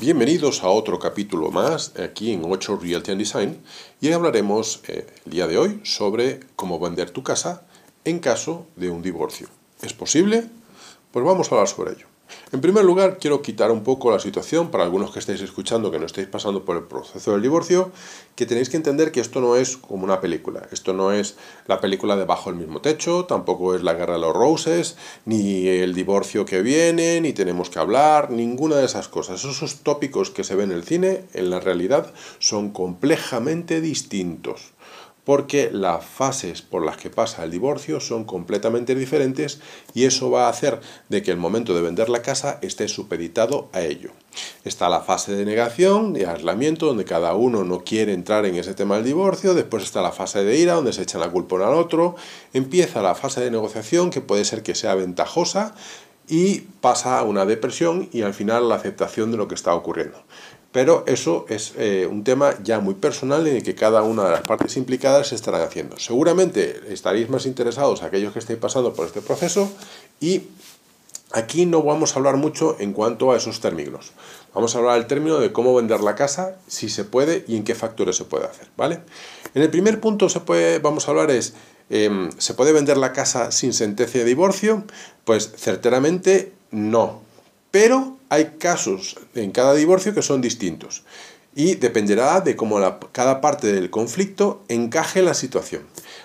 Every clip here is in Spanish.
Bienvenidos a otro capítulo más aquí en 8 Realty and Design y hablaremos eh, el día de hoy sobre cómo vender tu casa en caso de un divorcio. ¿Es posible? Pues vamos a hablar sobre ello. En primer lugar, quiero quitar un poco la situación para algunos que estáis escuchando que no estáis pasando por el proceso del divorcio, que tenéis que entender que esto no es como una película. Esto no es la película de Bajo el mismo techo, tampoco es la guerra de los roses, ni el divorcio que viene, ni tenemos que hablar, ninguna de esas cosas. Esos tópicos que se ven en el cine, en la realidad, son complejamente distintos porque las fases por las que pasa el divorcio son completamente diferentes y eso va a hacer de que el momento de vender la casa esté supeditado a ello. Está la fase de negación, de aislamiento, donde cada uno no quiere entrar en ese tema del divorcio, después está la fase de ira, donde se echan la culpa al otro, empieza la fase de negociación, que puede ser que sea ventajosa, y pasa a una depresión y al final la aceptación de lo que está ocurriendo. Pero eso es eh, un tema ya muy personal en el que cada una de las partes implicadas se estarán haciendo. Seguramente estaréis más interesados aquellos que estéis pasando por este proceso y aquí no vamos a hablar mucho en cuanto a esos términos. Vamos a hablar del término de cómo vender la casa, si se puede y en qué factores se puede hacer, ¿vale? En el primer punto se puede, vamos a hablar es, em, ¿se puede vender la casa sin sentencia de divorcio? Pues certeramente no. Pero hay casos en cada divorcio que son distintos y dependerá de cómo cada parte del conflicto encaje la situación.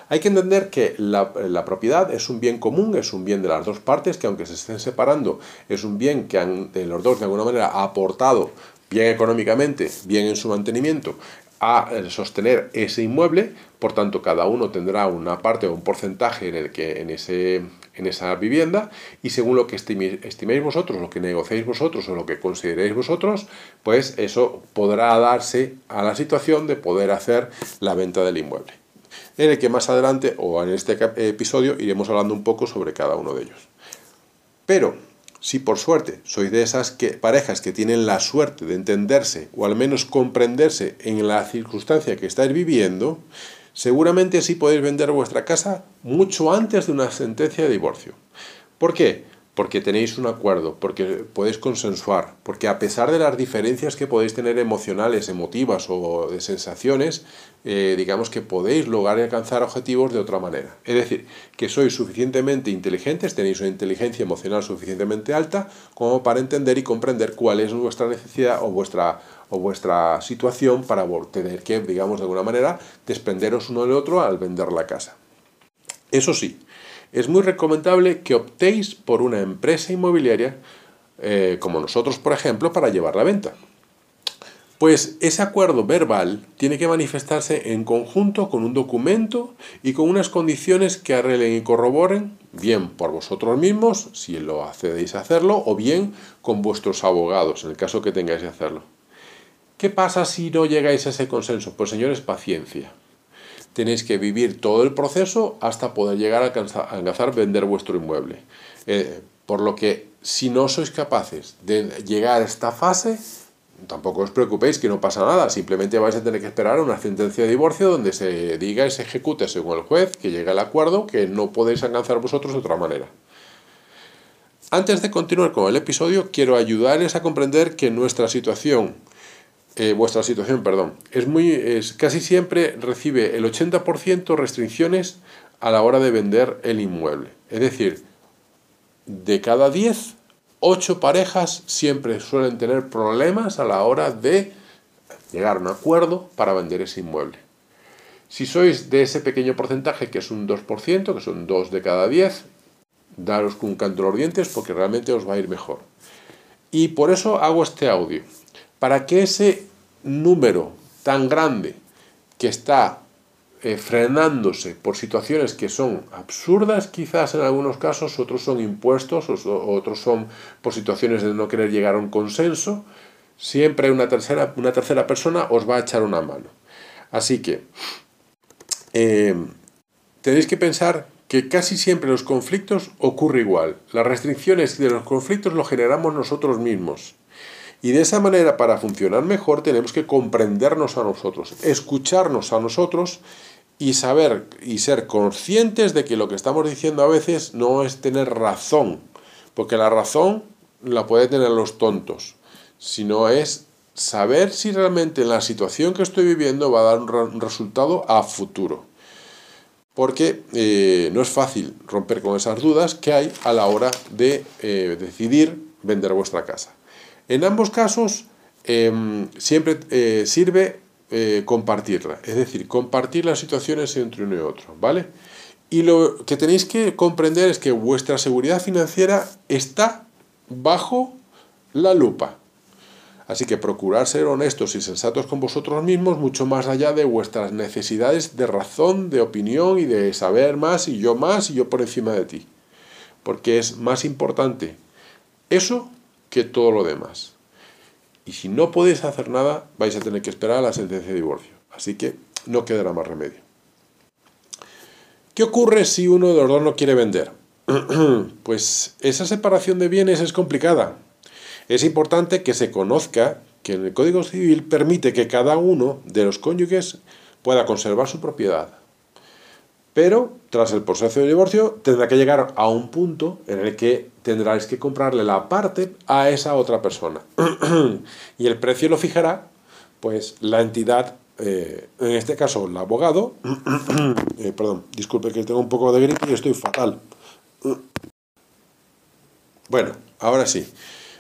Hay que entender que la, propiedad es un bien común, es un bien de las dos partes, que aunque se estén separando, es un bien que han, los dos de alguna manera ha aportado bien económicamente, bien en su mantenimiento, a sostener ese inmueble, por tanto cada uno tendrá una parte o un porcentaje en el que en ese en esa vivienda y según lo que estiméis vosotros, lo que negociéis vosotros o lo que consideréis vosotros, pues eso podrá darse a la situación de poder hacer la venta del inmueble. En el que más adelante o en este episodio iremos hablando un poco sobre cada uno de ellos. Pero si por suerte sois de esas que, parejas que tienen la suerte de entenderse o al menos comprenderse en la circunstancia que estáis viviendo, Seguramente sí podéis vender vuestra casa mucho antes de una sentencia de divorcio. ¿Por qué? Porque tenéis un acuerdo, porque podéis consensuar, porque a pesar de las diferencias que podéis tener emocionales, emotivas o de sensaciones, eh, digamos que podéis lograr alcanzar objetivos de otra manera. Es decir, que sois suficientemente inteligentes, tenéis una inteligencia emocional suficientemente alta como para entender y comprender cuál es vuestra necesidad o vuestra o vuestra situación para tener que, digamos, de alguna manera, desprenderos uno del otro al vender la casa. Eso sí, es muy recomendable que optéis por una empresa inmobiliaria, eh, como nosotros, por ejemplo, para llevar la venta. Pues ese acuerdo verbal tiene que manifestarse en conjunto con un documento y con unas condiciones que arreglen y corroboren, bien por vosotros mismos, si lo accedéis a hacerlo, o bien con vuestros abogados, en el caso que tengáis que hacerlo. ¿Qué pasa si no llegáis a ese consenso? Pues señores, paciencia. Tenéis que vivir todo el proceso hasta poder llegar a alcanzar, vender vuestro inmueble. Eh, por lo que si no sois capaces de llegar a esta fase, tampoco os preocupéis que no pasa nada, simplemente vais a tener que esperar una sentencia de divorcio donde se diga y se ejecute según el juez que llegue al acuerdo que no podéis alcanzar vosotros de otra manera. Antes de continuar con el episodio, quiero ayudarles a comprender que nuestra situación eh, vuestra situación, perdón, es muy, es, casi siempre recibe el 80% restricciones a la hora de vender el inmueble. Es decir, de cada 10, 8 parejas siempre suelen tener problemas a la hora de llegar a un acuerdo para vender ese inmueble. Si sois de ese pequeño porcentaje, que es un 2%, que son 2 de cada 10, daros con un canto los dientes porque realmente os va a ir mejor. Y por eso hago este audio, para que ese número tan grande que está eh, frenándose por situaciones que son absurdas quizás en algunos casos, otros son impuestos, otros son por situaciones de no querer llegar a un consenso, siempre una tercera, una tercera persona os va a echar una mano. Así que eh, tenéis que pensar que casi siempre los conflictos ocurre igual. Las restricciones de los conflictos lo generamos nosotros mismos. Y de esa manera, para funcionar mejor, tenemos que comprendernos a nosotros, escucharnos a nosotros y saber y ser conscientes de que lo que estamos diciendo a veces no es tener razón, porque la razón la puede tener los tontos. sino es saber si realmente la situación que estoy viviendo va a dar un, resultado a futuro. Porque eh, no es fácil romper con esas dudas que hay a la hora de eh, decidir vender vuestra casa. En ambos casos, em, siempre eh, sirve compartirla, es decir, compartir las situaciones entre uno y otro, ¿vale? Y lo que tenéis que comprender es que vuestra seguridad financiera está bajo la lupa. Así que procurar ser honestos y sensatos con vosotros mismos mucho más allá de vuestras necesidades de razón, de opinión y de saber más y yo más y yo por encima de ti. Porque es más importante eso que todo lo demás. Y si no podéis hacer nada, vais a tener que esperar a la sentencia de divorcio. Así que no quedará más remedio. ¿Qué ocurre si uno de los dos no quiere vender? pues esa separación de bienes es complicada es importante que se conozca que el Código Civil permite que cada uno de los cónyuges pueda conservar su propiedad. Pero tras el proceso de divorcio tendrá que llegar a un punto en el que tendráis que comprarle la parte a esa otra persona. y el precio lo fijará pues la entidad, eh, en este caso el abogado, eh, perdón, disculpe que tengo un poco de gripe y estoy fatal. Bueno, ahora sí.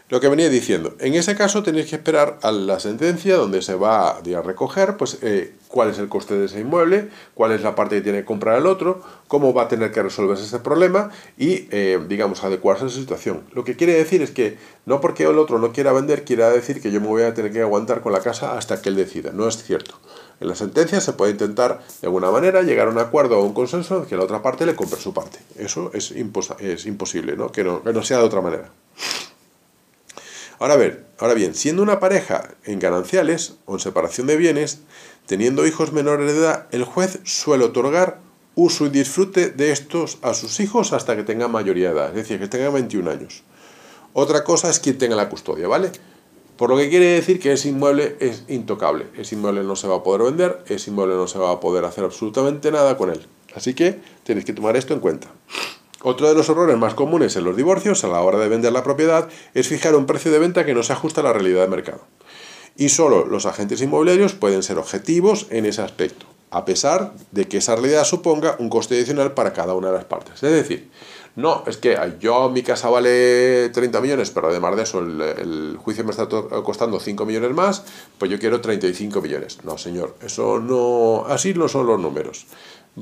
Lo que venía diciendo, en ese caso tenéis que esperar a la sentencia donde se va a recoger pues, eh, cuál es el coste de ese inmueble, cuál es la parte que tiene que comprar el otro, cómo va a tener que resolverse ese problema y, eh, digamos, adecuarse a esa situación. Lo que quiere decir es que no porque el otro no quiera vender, quiera decir que yo me voy a tener que aguantar con la casa hasta que él decida. No es cierto. En la sentencia se puede intentar, de alguna manera, llegar a un acuerdo o un consenso en que la otra parte le compre su parte. Eso es, imposible, ¿no? que no sea de otra manera. Ahora, ver, ahora bien, siendo una pareja en gananciales o en separación de bienes, teniendo hijos menores de edad, el juez suele otorgar uso y disfrute de estos a sus hijos hasta que tengan mayoría de edad, es decir, que tengan 21 años. Otra cosa es quien tenga la custodia, ¿vale? Por lo que quiere decir que ese inmueble es intocable. Ese inmueble no se va a poder vender, ese inmueble no se va a poder hacer absolutamente nada con él. Así que tenéis que tomar esto en cuenta. Otro de los errores más comunes en los divorcios a la hora de vender la propiedad es fijar un precio de venta que no se ajusta a la realidad del mercado. Y solo los agentes inmobiliarios pueden ser objetivos en ese aspecto, a pesar de que esa realidad suponga un coste adicional para cada una de las partes. Es decir, no, es que yo mi casa vale 30 millones, pero además de eso el, el, juicio me está costando 5 millones más, pues yo quiero 35 millones. No, señor, eso no, así no son los números.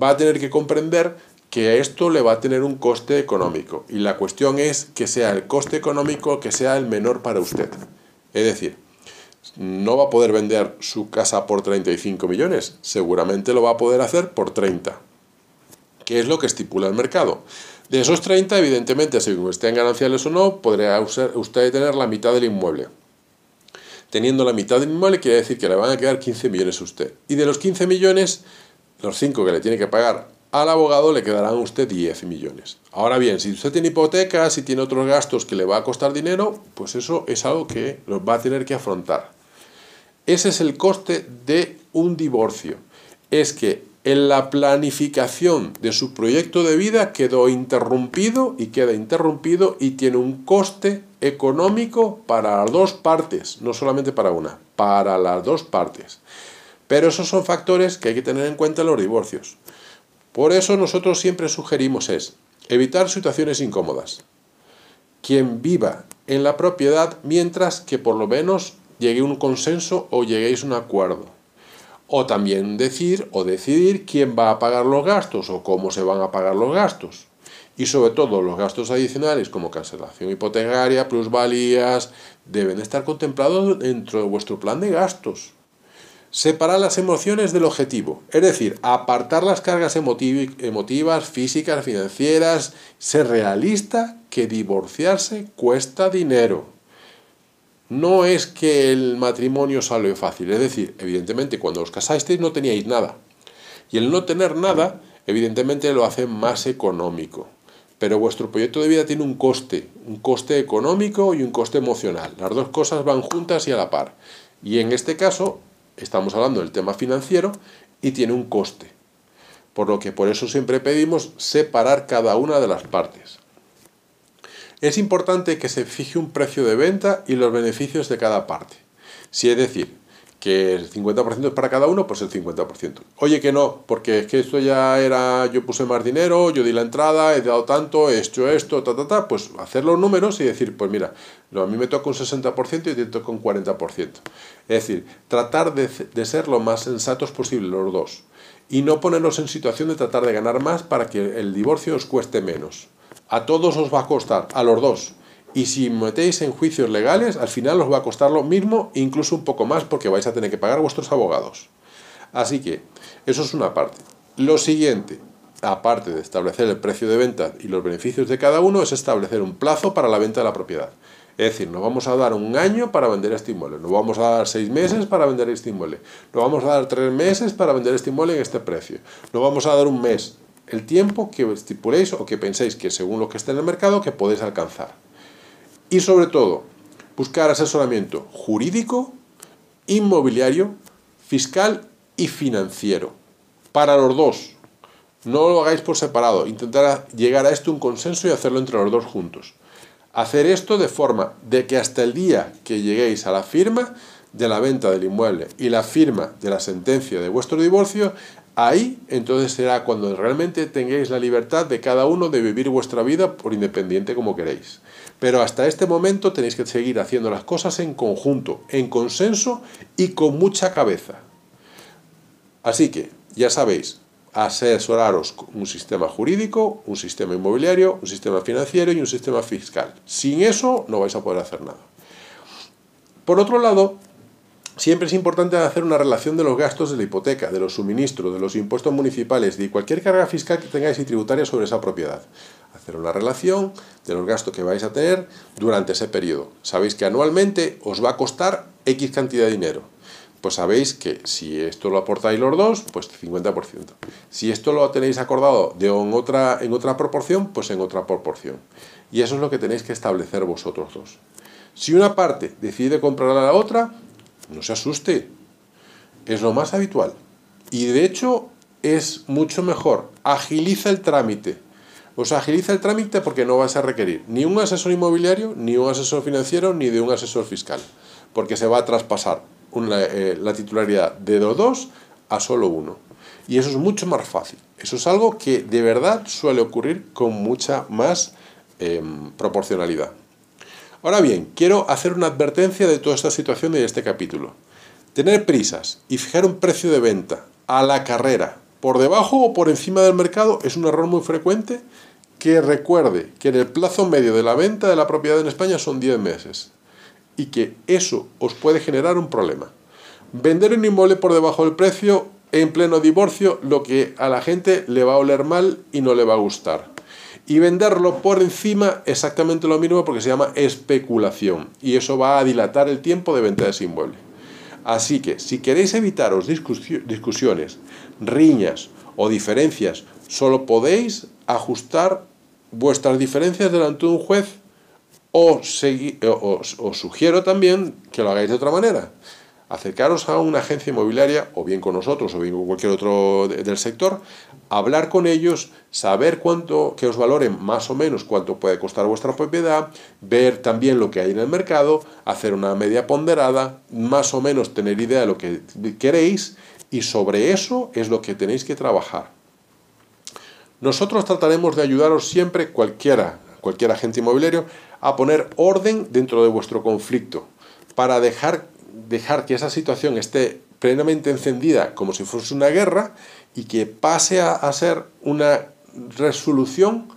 Va a tener que comprender que esto le va a tener un coste económico y la cuestión es que sea el coste económico que sea el menor para usted. Es decir, no va a poder vender su casa por 35 millones, seguramente lo va a poder hacer por 30, que es lo que estipula el mercado. De esos 30, evidentemente, según estén gananciales o no, podría usted tener la mitad del inmueble. Teniendo la mitad del inmueble quiere decir que le van a quedar 15 millones a usted. Y de los 15 millones, los 5 que le tiene que pagar al abogado le quedarán a usted 10 millones. Ahora bien, si usted tiene hipotecas, si tiene otros gastos que le va a costar dinero, pues eso es algo que lo va a tener que afrontar. Ese es el coste de un divorcio. Es que en la planificación de su proyecto de vida quedó interrumpido y queda interrumpido y tiene un coste económico para las dos partes, no solamente para una, para las dos partes. Pero esos son factores que hay que tener en cuenta en los divorcios. Por eso nosotros siempre sugerimos es evitar situaciones incómodas. Quien viva en la propiedad mientras que por lo menos llegue un consenso o lleguéis a un acuerdo. O también decir o decidir quién va a pagar los gastos o cómo se van a pagar los gastos. Y sobre todo los gastos adicionales como cancelación hipotecaria, plusvalías, deben estar contemplados dentro de vuestro plan de gastos. Separar las emociones del objetivo, es decir, apartar las cargas emotivas, físicas, financieras, ser realista que divorciarse cuesta dinero. No es que el matrimonio sale fácil, es decir, evidentemente cuando os casasteis no teníais nada. Y el no tener nada, evidentemente lo hace más económico. Pero vuestro proyecto de vida tiene un coste, un coste económico y un coste emocional. Las dos cosas van juntas y a la par. Y en este caso, estamos hablando del tema financiero y tiene un coste. Por lo que por eso siempre pedimos separar cada una de las partes. es importante que se fije un precio de venta y los beneficios de cada parte. Si es decir, que el 50% es para cada uno, pues el 50%. Oye que no, porque es que esto ya era, yo puse más dinero, yo di la entrada, he dado tanto, he hecho esto, ta, ta, ta, pues hacer los números y decir, pues mira, a mí me toca un 60% y te toca un 40%. Es decir, tratar de, de ser lo más sensatos posible los dos y no ponernos en situación de tratar de ganar más para que el divorcio os cueste menos. A todos os va a costar, a los dos y si metéis en juicios legales, al final os va a costar lo mismo, incluso un poco más, porque vais a tener que pagar vuestros abogados. Así que, eso es una parte. Lo siguiente, aparte de establecer el precio de venta y los beneficios de cada uno, es establecer un plazo para la venta de la propiedad. Es decir, nos vamos a dar un año para vender este inmueble, nos vamos a dar seis meses para vender este inmueble, nos vamos a dar tres meses para vender este inmueble en este precio, nos vamos a dar un mes, el tiempo que estipuléis o que penséis que según lo que esté en el mercado que podéis alcanzar. Y sobre todo, buscar asesoramiento jurídico, inmobiliario, fiscal y financiero. Para los dos. No lo hagáis por separado. Intentar llegar a esto un consenso y hacerlo entre los dos juntos. Hacer esto de forma de que hasta el día que lleguéis a la firma de la venta del inmueble y la firma de la sentencia de vuestro divorcio, ahí entonces será cuando realmente tengáis la libertad de cada uno de vivir vuestra vida por independiente como queréis. Pero hasta este momento tenéis que seguir haciendo las cosas en conjunto, en consenso y con mucha cabeza. Así que, ya sabéis, asesoraros un sistema jurídico, un sistema inmobiliario, un sistema financiero y un sistema fiscal. Sin eso no vais a poder hacer nada. Por otro lado, Siempre es importante hacer una relación de los gastos de la hipoteca, de los suministros, de los impuestos municipales, de cualquier carga fiscal que tengáis y tributaria sobre esa propiedad. Hacer una relación de los gastos que vais a tener durante ese periodo. Sabéis que anualmente os va a costar X cantidad de dinero. Pues sabéis que si esto lo aportáis los dos, pues 50%. Si esto lo tenéis acordado de en otra, en otra proporción, pues en otra proporción. Y eso es lo que tenéis que establecer vosotros dos. Si una parte decide comprar a la otra, no se asuste. Es lo más habitual. Y de hecho es mucho mejor. Agiliza el trámite. Os agiliza el trámite porque no vas a requerir ni un asesor inmobiliario, ni un asesor financiero, ni de un asesor fiscal. Porque se va a traspasar eh, la titularidad de dos a solo uno. Y eso es mucho más fácil. Eso es algo que de verdad suele ocurrir con mucha más em, proporcionalidad. Ahora bien, quiero hacer una advertencia de toda esta situación y de este capítulo. Tener prisas y fijar un precio de venta a la carrera, por debajo o por encima del mercado, es un error muy frecuente que recuerde que en el plazo medio de la venta de la propiedad en España son 10 meses y que eso os puede generar un problema. Vender un inmueble por debajo del precio en pleno divorcio, lo que a la gente le va a oler mal y no le va a gustar y venderlo por encima exactamente lo mismo porque se llama especulación y eso va a dilatar el tiempo de venta de ese inmueble. Así que si queréis evitaros discusiones, riñas o diferencias, solo podéis ajustar vuestras diferencias delante de un juez o, os sugiero también que lo hagáis de otra manera acercaros a una agencia inmobiliaria, o bien con nosotros, o bien con cualquier otro del sector, hablar con ellos, saber cuánto, que os valoren más o menos cuánto puede costar vuestra propiedad, ver también lo que hay en el mercado, hacer una media ponderada, más o menos tener idea de lo que queréis, y sobre eso es lo que tenéis que trabajar. Nosotros trataremos de ayudaros siempre, cualquiera, cualquier agente inmobiliario, a poner orden dentro de vuestro conflicto, para dejar dejar que esa situación esté plenamente encendida como si fuese una guerra y que pase a, ser una resolución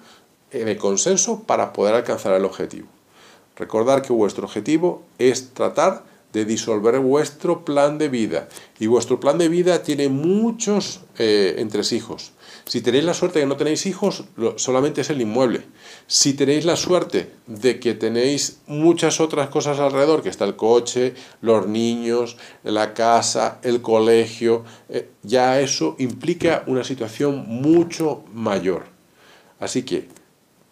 eh, de consenso para poder alcanzar el objetivo. Recordar que vuestro objetivo es tratar de disolver vuestro plan de vida. Y vuestro plan de vida tiene muchos eh, entresijos. Si tenéis la suerte de que no tenéis hijos, solamente es el inmueble. Si tenéis la suerte de que tenéis muchas otras cosas alrededor, que está el coche, los niños, la casa, el colegio, eh, ya eso implica una situación mucho mayor. Así que,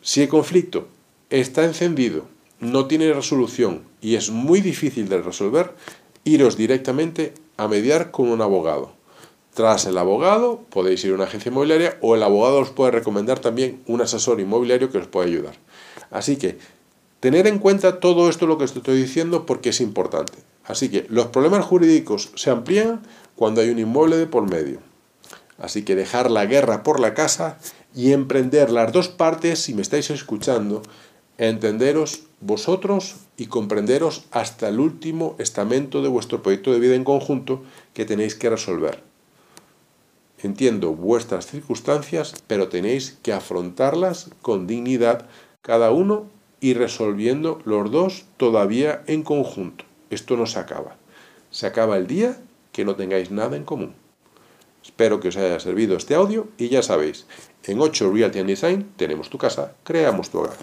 si el conflicto está encendido, no tiene resolución y es muy difícil de resolver, iros directamente a mediar con un abogado. Tras el abogado podéis ir a una agencia inmobiliaria o el abogado os puede recomendar también un asesor inmobiliario que os puede ayudar. Así que Tener en cuenta todo esto lo que estoy diciendo porque es importante. Así que los problemas jurídicos se amplían cuando hay un inmueble de por medio. Así que dejar la guerra por la casa y emprender las dos partes, si me estáis escuchando, entenderos vosotros y comprenderos hasta el último estamento de vuestro proyecto de vida en conjunto que tenéis que resolver. Entiendo vuestras circunstancias, pero tenéis que afrontarlas con dignidad cada uno y resolviendo los dos todavía en conjunto. Esto no se acaba. Se acaba el día que no tengáis nada en común. Espero que os haya servido este audio y ya sabéis, en 8 Realty and Design tenemos tu casa, creamos tu hogar.